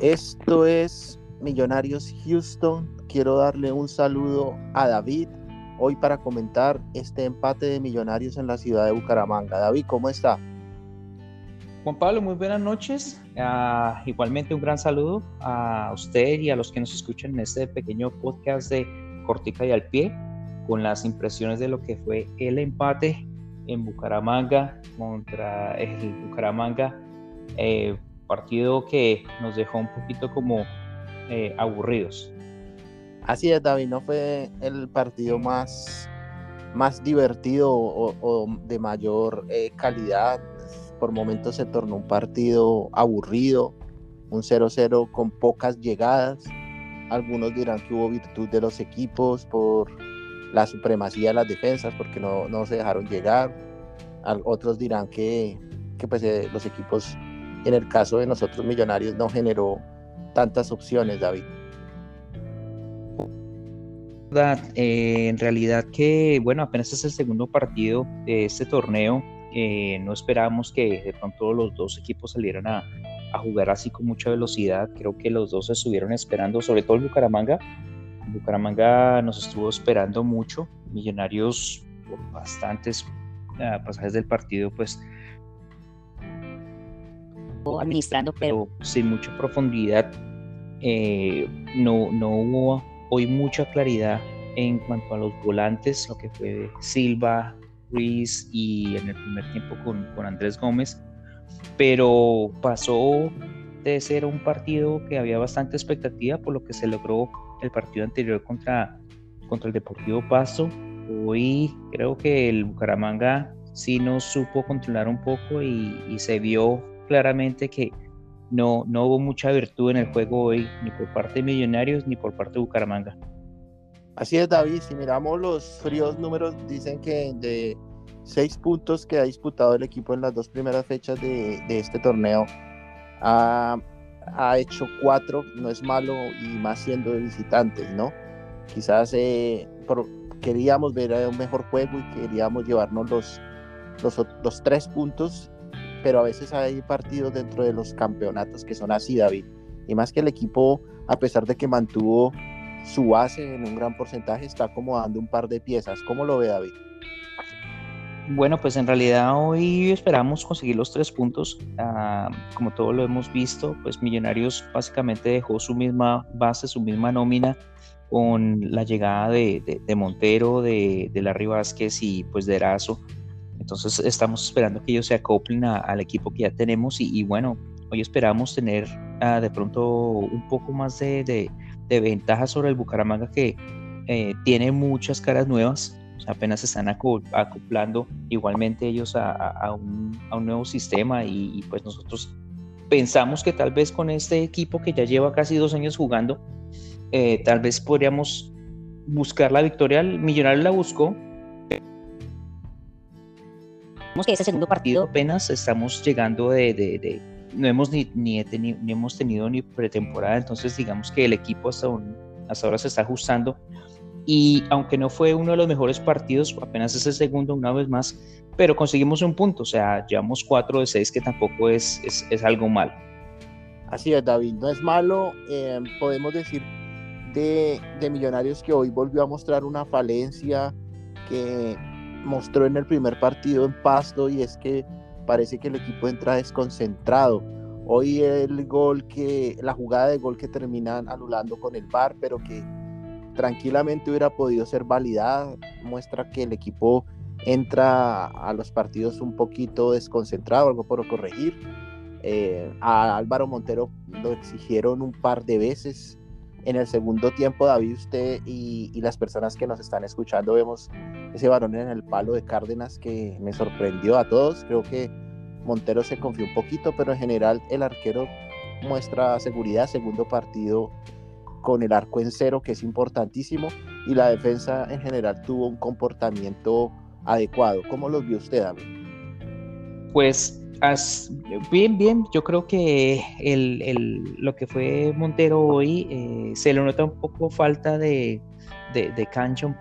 Esto es Millonarios Houston. Quiero darle un saludo a David hoy para comentar este empate de Millonarios en la ciudad de Bucaramanga. David, ¿cómo está? Juan Pablo, muy buenas noches. Ah, igualmente un gran saludo a usted y a los que nos escuchan en este pequeño podcast de Cortica y al Pie, con las impresiones de lo que fue el empate en Bucaramanga contra el Bucaramanga, eh, partido que nos dejó un poquito como eh, aburridos. Así es, David, no fue el partido más, más divertido o, de mayor eh, calidad. Por momentos se tornó un partido aburrido, un 0-0 con pocas llegadas. Algunos dirán que hubo virtud de los equipos por la supremacía de las defensas, porque no, no se dejaron llegar. Otros dirán que, que pues, eh, los equipos, en el caso de nosotros millonarios, no generó tantas opciones, David. Eh, en realidad que, bueno, apenas es el segundo partido de este torneo. Eh, no esperábamos que de pronto los dos equipos salieran a, jugar así con mucha velocidad. Creo que los dos estuvieron esperando, sobre todo el Bucaramanga. Bucaramanga nos estuvo esperando mucho. Millonarios por bastantes uh, pasajes del partido, pues administrando, pero sin mucha profundidad. Eh, no, no hubo hoy mucha claridad en cuanto a los volantes, lo que fue Silva, Ruiz y en el primer tiempo con, con Andrés Gómez, pero pasó de ser un partido que había bastante expectativa por lo que se logró el partido anterior contra, contra el Deportivo Pasto. Hoy creo que el Bucaramanga sí nos supo controlar un poco y, y se vio claramente que no, no hubo mucha virtud en el juego hoy, ni por parte de Millonarios ni por parte de Bucaramanga. Así es, David. Si miramos los fríos números, dicen que de seis puntos que ha disputado el equipo en las dos primeras fechas de, este torneo, ha, hecho cuatro, no es malo, y más siendo de visitantes, ¿no? Quizás eh, queríamos ver un mejor juego y queríamos llevarnos los, los tres puntos pero a veces hay partidos dentro de los campeonatos que son así, David. Y más que el equipo, a pesar de que mantuvo su base en un gran porcentaje, está acomodando un par de piezas. ¿Cómo lo ve David? Bueno, pues en realidad hoy esperamos conseguir los tres puntos. Ah, como todo lo hemos visto, pues Millonarios básicamente dejó su misma base, su misma nómina con la llegada de, Montero, de, de Larry Vázquez y pues de Erazo entonces estamos esperando que ellos se acoplen al equipo que ya tenemos y, bueno, hoy esperamos tener ah, de pronto un poco más de, de, ventaja sobre el Bucaramanga que eh, tiene muchas caras nuevas, apenas se están acoplando igualmente ellos a, un, nuevo sistema y, pues nosotros pensamos que tal vez con este equipo que ya lleva casi dos años jugando, eh, tal vez podríamos buscar la victoria. El Millonario la buscó, que ese segundo partido apenas estamos llegando de, no hemos ni, ni, hemos tenido ni pretemporada, entonces digamos que el equipo hasta, hasta ahora se está ajustando y aunque no fue uno de los mejores partidos, apenas es el segundo una vez más, pero conseguimos un punto, o sea, llevamos cuatro de seis que tampoco es, es, algo malo. Así es, David, no es malo, eh, podemos decir de, de Millonarios que hoy volvió a mostrar una falencia que mostró en el primer partido en Pasto y es que parece que el equipo entra desconcentrado. Hoy el gol que, la jugada de gol que terminan anulando con el VAR, pero que tranquilamente hubiera podido ser validada, muestra que el equipo entra a los partidos un poquito desconcentrado, algo por corregir. Eh, a Álvaro Montero lo exigieron un par de veces, en el segundo tiempo, David, usted y, las personas que nos están escuchando vemos ese varón en el palo de Cárdenas que me sorprendió a todos. Creo que Montero se confió un poquito, pero en general el arquero muestra seguridad. Segundo partido con el arco en cero, que es importantísimo, y la defensa en general tuvo un comportamiento adecuado. ¿Cómo los vio usted, David? Pues bien, bien, yo creo que el, lo que fue Montero hoy eh, se le nota un poco falta de, de, cancha, un,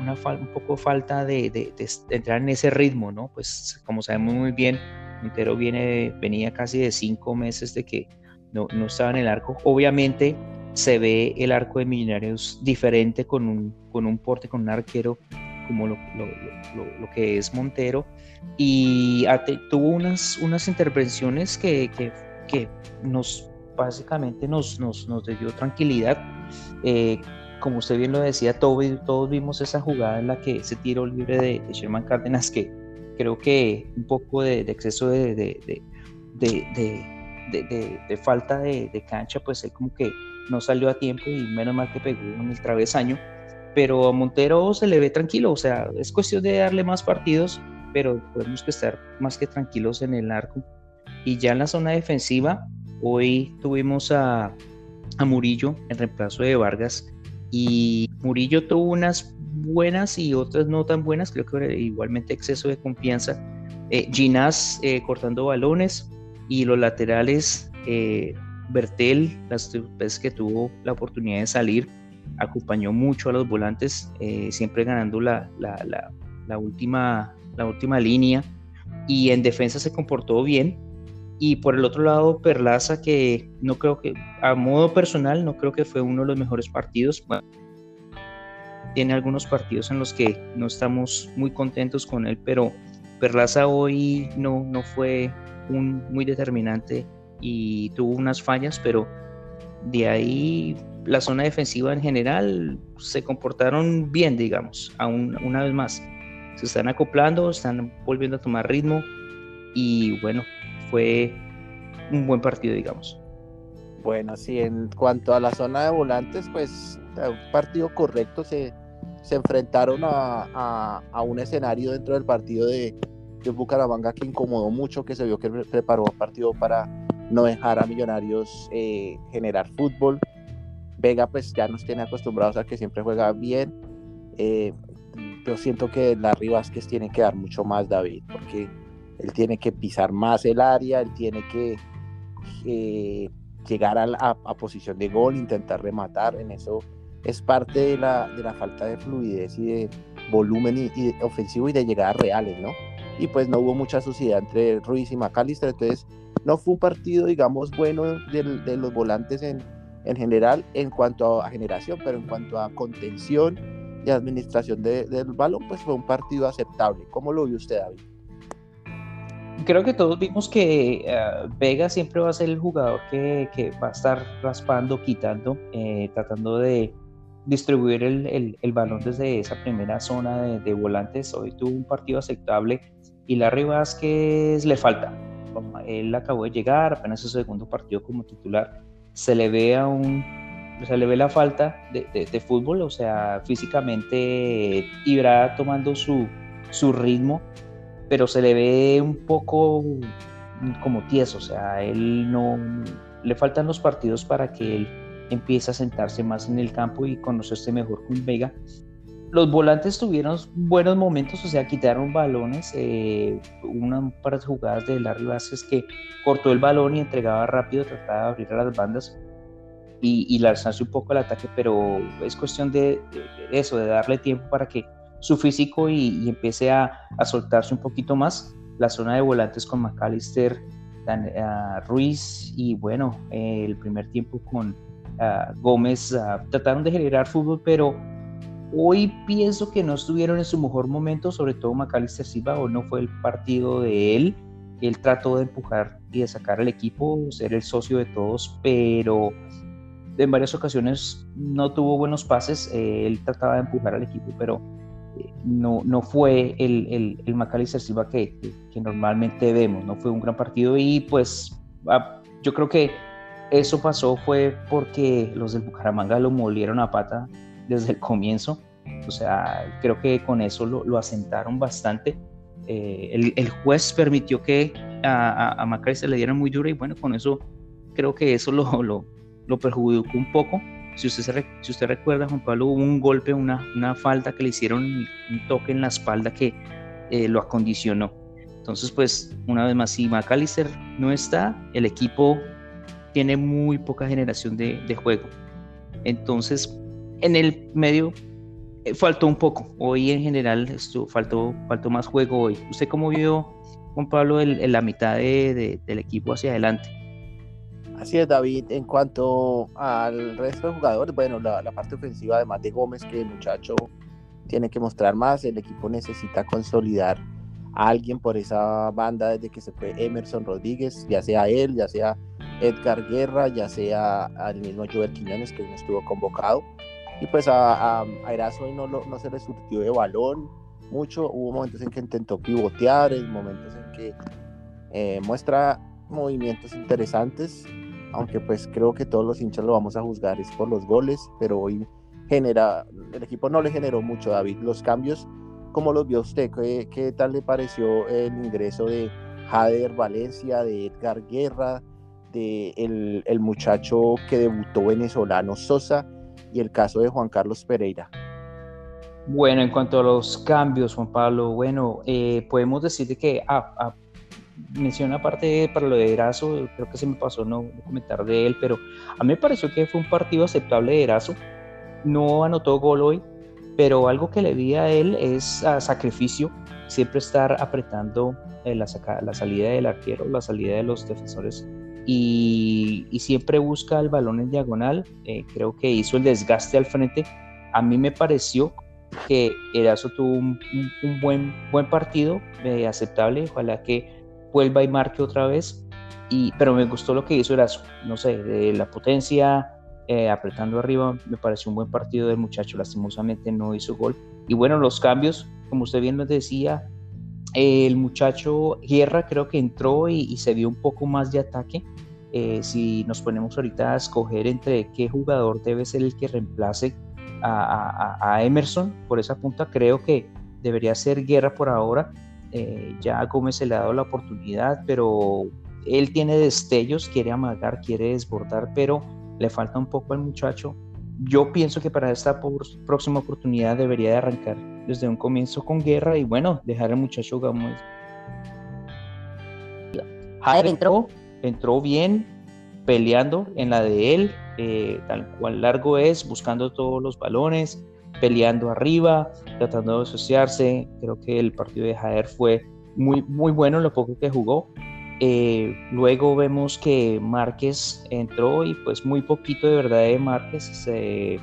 una, un poco falta de, entrar en ese ritmo, ¿no? Pues como sabemos muy bien, Montero viene, venía casi de cinco meses de que no, no estaba en el arco. Obviamente se ve el arco de Millonarios diferente con un, con un porte, con un arquero como lo, lo, que es Montero y tuvo unas, unas intervenciones que, que, que nos básicamente nos, nos, nos dio tranquilidad. Eh, como usted bien lo decía, todos, todos vimos esa jugada en la que ese tiro libre de, Sherman Cárdenas que creo que un poco de, exceso de, de, de falta de, cancha, pues él como que no salió a tiempo y menos mal que pegó en el travesaño. Pero a Montero se le ve tranquilo, o sea, es cuestión de darle más partidos, pero podemos que estar más que tranquilos en el arco. Y ya en la zona defensiva, hoy tuvimos a, a Murillo en reemplazo de Vargas y Murillo tuvo unas buenas y otras no tan buenas, creo que igualmente exceso de confianza. Eh, Ginás eh, cortando balones y los laterales eh, Bertel, las veces que tuvo la oportunidad de salir, acompañó mucho a los volantes, eh, siempre ganando la, la, última, la última línea y en defensa se comportó bien. Y por el otro lado, Perlaza, que no creo que, a modo personal, no creo que fue uno de los mejores partidos. tiene algunos partidos en los que no estamos muy contentos con él, pero Perlaza hoy no, no fue muy determinante y tuvo unas fallas, pero de ahí la zona defensiva en general se comportaron bien, digamos, aún una vez más. Se están acoplando, están volviendo a tomar ritmo y bueno, fue un buen partido, digamos. Bueno, sí, en cuanto a la zona de volantes, pues un partido correcto, se, se enfrentaron a, a, un escenario dentro del partido de, de Bucaramanga que incomodó mucho, que se vio que preparó un partido para no dejar a Millonarios eh, generar fútbol. Vega pues ya nos tiene acostumbrados a que siempre juega bien. Eh, yo siento que Larry Vázquez tiene que dar mucho más, David, porque él tiene que pisar más el área, él tiene que eh, llegar a, posición de gol, intentar rematar. En eso es parte de la, de la falta de fluidez y de volumen y, ofensivo y de llegadas reales, ¿no? Y pues no hubo mucha suciedad entre Ruiz y McAllister, entonces no fue un partido, digamos, bueno de, los volantes en, en, general en cuanto a generación, pero en cuanto a contención y administración del balón, pues fue un partido aceptable. ¿Cómo lo vio usted, David? Creo que todos vimos que eh, Vega siempre va a ser el jugador que, que va a estar raspando, quitando, eh, tratando de distribuir el, el, balón desde esa primera zona de, de, volantes. Hoy tuvo un partido aceptable y Larry Vázquez le falta él acabó de llegar, apenas su segundo partido como titular, se le ve a un, se le ve la falta de, fútbol, o sea, físicamente irá tomando su, su ritmo, pero se le ve un poco como tieso, o sea, él no, le faltan los partidos para que él empiece a sentarse más en el campo y conocerse mejor con Vega los volantes tuvieron buenos momentos, o sea, quitaron balones, eh, una par de jugadas de Larry Vázquez que cortó el balón y entregaba rápido, trataba de abrir a las bandas y, y lanzarse un poco al ataque, pero es cuestión de, eso, de darle tiempo para que su físico y, empiece a, soltarse un poquito más. La zona de volantes con McAllister, Ruiz y bueno, el primer tiempo con ah, Gómez ah, trataron de generar fútbol, pero Hoy pienso que no estuvieron en su mejor momento, sobre todo Macalister Silva, o no fue el partido de él. Él trató de empujar y de sacar al equipo, ser el socio de todos, pero en varias ocasiones no tuvo buenos pases. Eh, él trataba de empujar al equipo, pero eh, no, no fue el, el, el Silva que, que, normalmente vemos. No fue un gran partido y pues ah, yo creo que eso pasó fue porque los del Bucaramanga lo molieron a pata desde el comienzo. O sea, creo que con eso lo, asentaron bastante. Eh, el, juez permitió que a, a, se le dieran muy duro y bueno, con eso creo que eso lo, lo, lo perjudicó un poco. Si usted, si usted recuerda, Juan Pablo, hubo un golpe, una, una falta que le hicieron, un toque en la espalda que eh, lo acondicionó. Entonces, pues, una vez más, si McAllister no está, el equipo tiene muy poca generación de, de juego. Entonces, en el medio eh, faltó un poco. Hoy en general faltó, faltó más juego hoy. ¿Usted cómo vio, Juan Pablo, en la mitad de, del equipo hacia adelante? Así es, David. En cuanto al resto de jugadores, bueno, la, la, parte ofensiva, además de Gómez, que el muchacho tiene que mostrar más, el equipo necesita consolidar a alguien por esa banda desde que se fue Emerson Rodríguez, ya sea él, ya sea Edgar Guerra, ya sea al mismo Joel Quiñones, que no estuvo convocado. Y pues a, a, Erazo no, no se le surtió de balón mucho, hubo momentos en que intentó pivotear, en momentos en que eh, muestra movimientos interesantes, aunque pues creo que todos los hinchas lo vamos a juzgar es por los goles, pero hoy genera, el equipo no le generó mucho, David, los cambios, ¿cómo los vio usted? ¿Qué, qué tal le pareció el ingreso de Jader Valencia, de Edgar Guerra, de el, el muchacho que debutó venezolano Sosa y el caso de Juan Carlos Pereira? Bueno, en cuanto a los cambios, Juan Pablo, bueno, eh, podemos decir que ah, ah, menciona aparte para lo de Erazo, creo que se me pasó no, comentar de él, pero a mí me pareció que fue un partido aceptable de Erazo. No anotó gol hoy, pero algo que le vi a él es sacrificio, siempre estar apretando eh, la, salida del arquero, la salida de los defensores y, siempre busca el balón en diagonal. Eh, creo que hizo el desgaste al frente. A mí me pareció que Erazo tuvo un, buen, buen partido, eh, aceptable. Ojalá que vuelva y marque otra vez. Y, pero me gustó lo que hizo Erazo, no sé, de la potencia, eh, apretando arriba, me pareció un buen partido del muchacho, lastimosamente no hizo gol. Y bueno, los cambios, como usted bien nos decía, el muchacho Guerra creo que entró y, se vio un poco más de ataque. Eh, si nos ponemos ahorita a escoger entre qué jugador debe ser el que reemplace a, a, a Emerson por esa punta, creo que debería ser Guerra por ahora eh, ya a Gómez se le ha dado la oportunidad, pero él tiene destellos, quiere amagar, quiere desbordar, pero le falta un poco al muchacho. Yo pienso que para esta próxima oportunidad debería de arrancar desde un comienzo con guerra y bueno, dejar al muchacho Gómez. Jader entró, entró bien, peleando en la de él, eh, tal cual largo es, buscando todos los balones, peleando arriba, tratando de asociarse. Creo que el partido de Jaer fue muy, muy bueno lo poco que jugó. Eh, luego vemos que Márquez entró y pues muy poquito de verdad de Márquez. Se,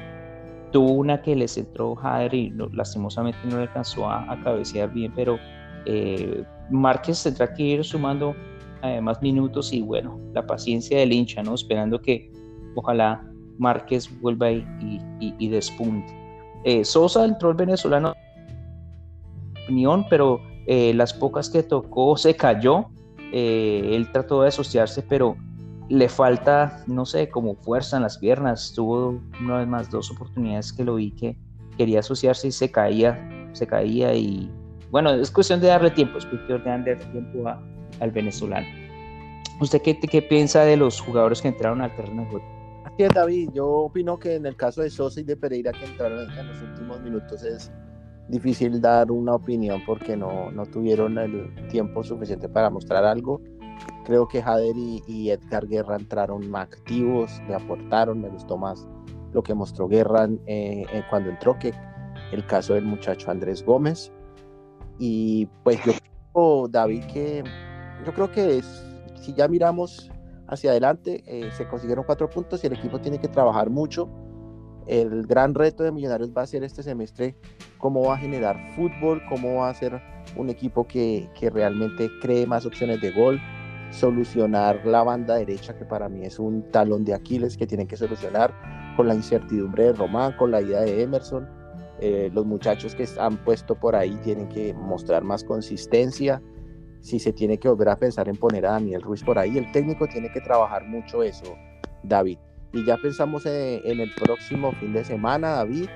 tuvo una que les entró Jader y lastimosamente no alcanzó a, cabecear bien, pero eh, Márquez tendrá que ir sumando eh, más minutos y bueno, la paciencia del hincha, ¿no? Esperando que ojalá Márquez vuelva y, y despunte. Eh, Sosa entró el venezolano, opinión, pero eh, las pocas que tocó se cayó. Eh, él trató de asociarse, pero le falta, no sé, como fuerza en las piernas. Tuvo una vez más dos oportunidades que lo vi que quería asociarse y se caía, se caía y bueno, es cuestión de darle tiempo, es cuestión de darle tiempo al venezolano. ¿Usted qué, qué piensa de los jugadores que entraron al terreno de juego? Así es, David. Yo opino que en el caso de Sosa y de Pereira que entraron en los últimos minutos es difícil dar una opinión porque no, no tuvieron el tiempo suficiente para mostrar algo. Creo que Jader y, Edgar Guerra entraron más activos, le aportaron, me gustó más lo que mostró Guerra eh, eh, cuando entró que el caso del muchacho Andrés Gómez. Y pues yo creo, David, que yo creo que es, si ya miramos hacia adelante. Eh, se consiguieron cuatro puntos y el equipo tiene que trabajar mucho. El gran reto de Millonarios va a ser este semestre cómo va a generar fútbol, cómo va a ser un equipo que, que realmente cree más opciones de gol, solucionar la banda derecha, que para mí es un talón de Aquiles que tienen que solucionar con la incertidumbre de Román, con la idea de Emerson. Eh, los muchachos que han puesto por ahí tienen que mostrar más consistencia si se tiene que volver a pensar en poner a Daniel Ruiz por ahí. El técnico tiene que trabajar mucho eso, David. Y ya pensamos en, el próximo fin de semana, David,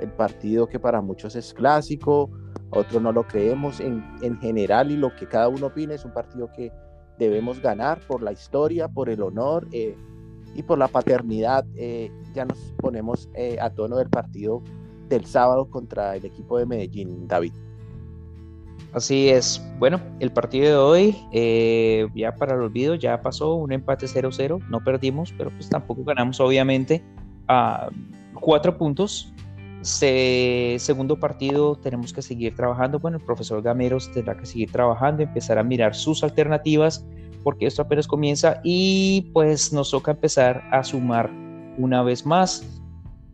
el partido que para muchos es clásico, otros no lo creemos en, en general y lo que cada uno opina es un partido que debemos ganar por la historia, por el honor eh, y por la paternidad. Eh, ya nos ponemos eh, a tono del partido del sábado contra el equipo de Medellín, David. Así es. Bueno, el partido de hoy, eh, ya para el olvido, ya pasó un empate 0-0. No perdimos, pero pues tampoco ganamos, obviamente, a cuatro puntos. segundo partido tenemos que seguir trabajando. Bueno, el profesor Gameros tendrá que seguir trabajando, empezar a mirar sus alternativas porque esto apenas comienza y pues nos toca empezar a sumar una vez más.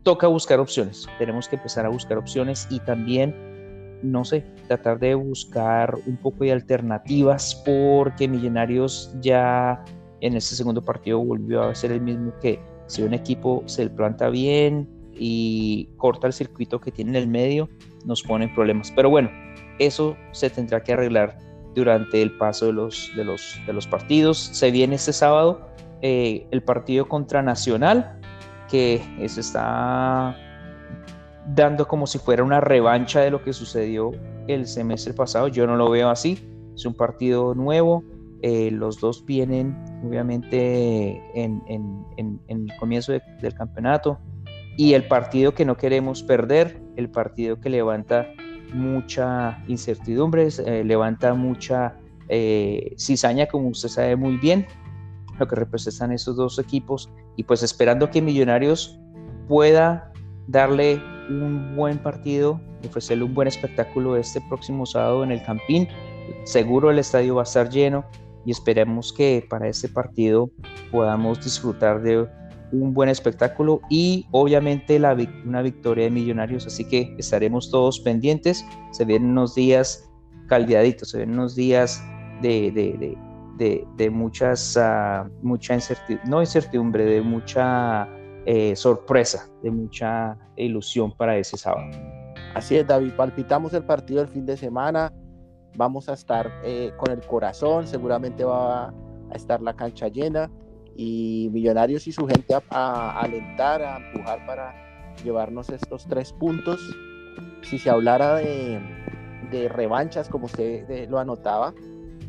Toca buscar opciones, tenemos que empezar a buscar opciones y también, no sé, tratar de buscar un poco de alternativas porque Millonarios ya en este segundo partido volvió a ser el mismo que si un equipo se planta bien y corta el circuito que tiene en el medio, nos pone en problemas. Pero bueno, eso se tendrá que arreglar durante el paso de los, de los, de los partidos. Se viene este sábado eh, el partido contra Nacional, que se está dando como si fuera una revancha de lo que sucedió el semestre pasado. Yo no lo veo así. Es un partido nuevo. Eh, los dos vienen obviamente en, el comienzo del campeonato. Y el partido que no queremos perder, el partido que levanta mucha incertidumbre, eh, levanta mucha eh, cizaña, como usted sabe muy bien, lo que representan estos dos equipos, y pues esperando que Millonarios pueda darle un buen partido, ofrecerle un buen espectáculo este próximo sábado en el Campín. Seguro el estadio va a estar lleno y esperemos que para este partido podamos disfrutar de un buen espectáculo y obviamente la, una victoria de Millonarios, así que estaremos todos pendientes. Se vienen unos días caldeaditos, se vienen unos días de, de, de, de muchas, uh, mucha incertidumbre, no incertidumbre, de mucha eh, sorpresa, de mucha ilusión para ese sábado. Así es, David, palpitamos el partido el fin de semana, vamos a estar eh, con el corazón, seguramente va a estar la cancha llena y Millonarios y su gente a, alentar, a empujar para llevarnos estos tres puntos. Si se hablara de, revanchas, como usted lo anotaba,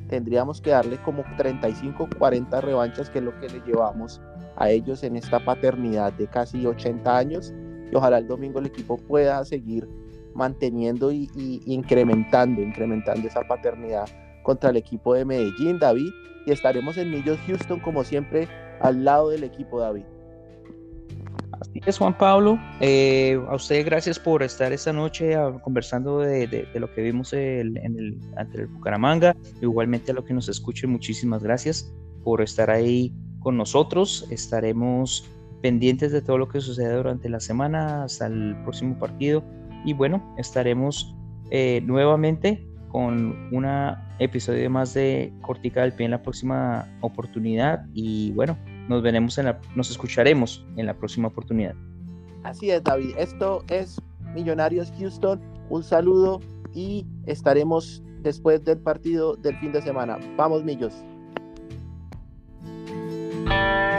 tendríamos que darle como 35, 40 revanchas, que es lo que le llevamos a ellos en esta paternidad de casi 80 años. Y ojalá el domingo el equipo pueda seguir manteniendo y, y incrementando, incrementando esa paternidad contra el equipo de Medellín, David y estaremos en Millos Houston como siempre al lado del equipo David. Así es, Juan Pablo. Eh, a usted gracias por estar esta noche ah, conversando de, lo que vimos en el, ante el Bucaramanga. Igualmente a lo que nos escuchen, muchísimas gracias por estar ahí con nosotros. Estaremos pendientes de todo lo que suceda durante la semana hasta el próximo partido. Y bueno, estaremos eh, nuevamente con un episodio más de Cortica del Pie en la próxima oportunidad y bueno, nos veremos en la, nos escucharemos en la próxima oportunidad. Así es, David. Esto es Millonarios Houston. Un saludo y estaremos después del partido del fin de semana. Vamos, Millos. thank you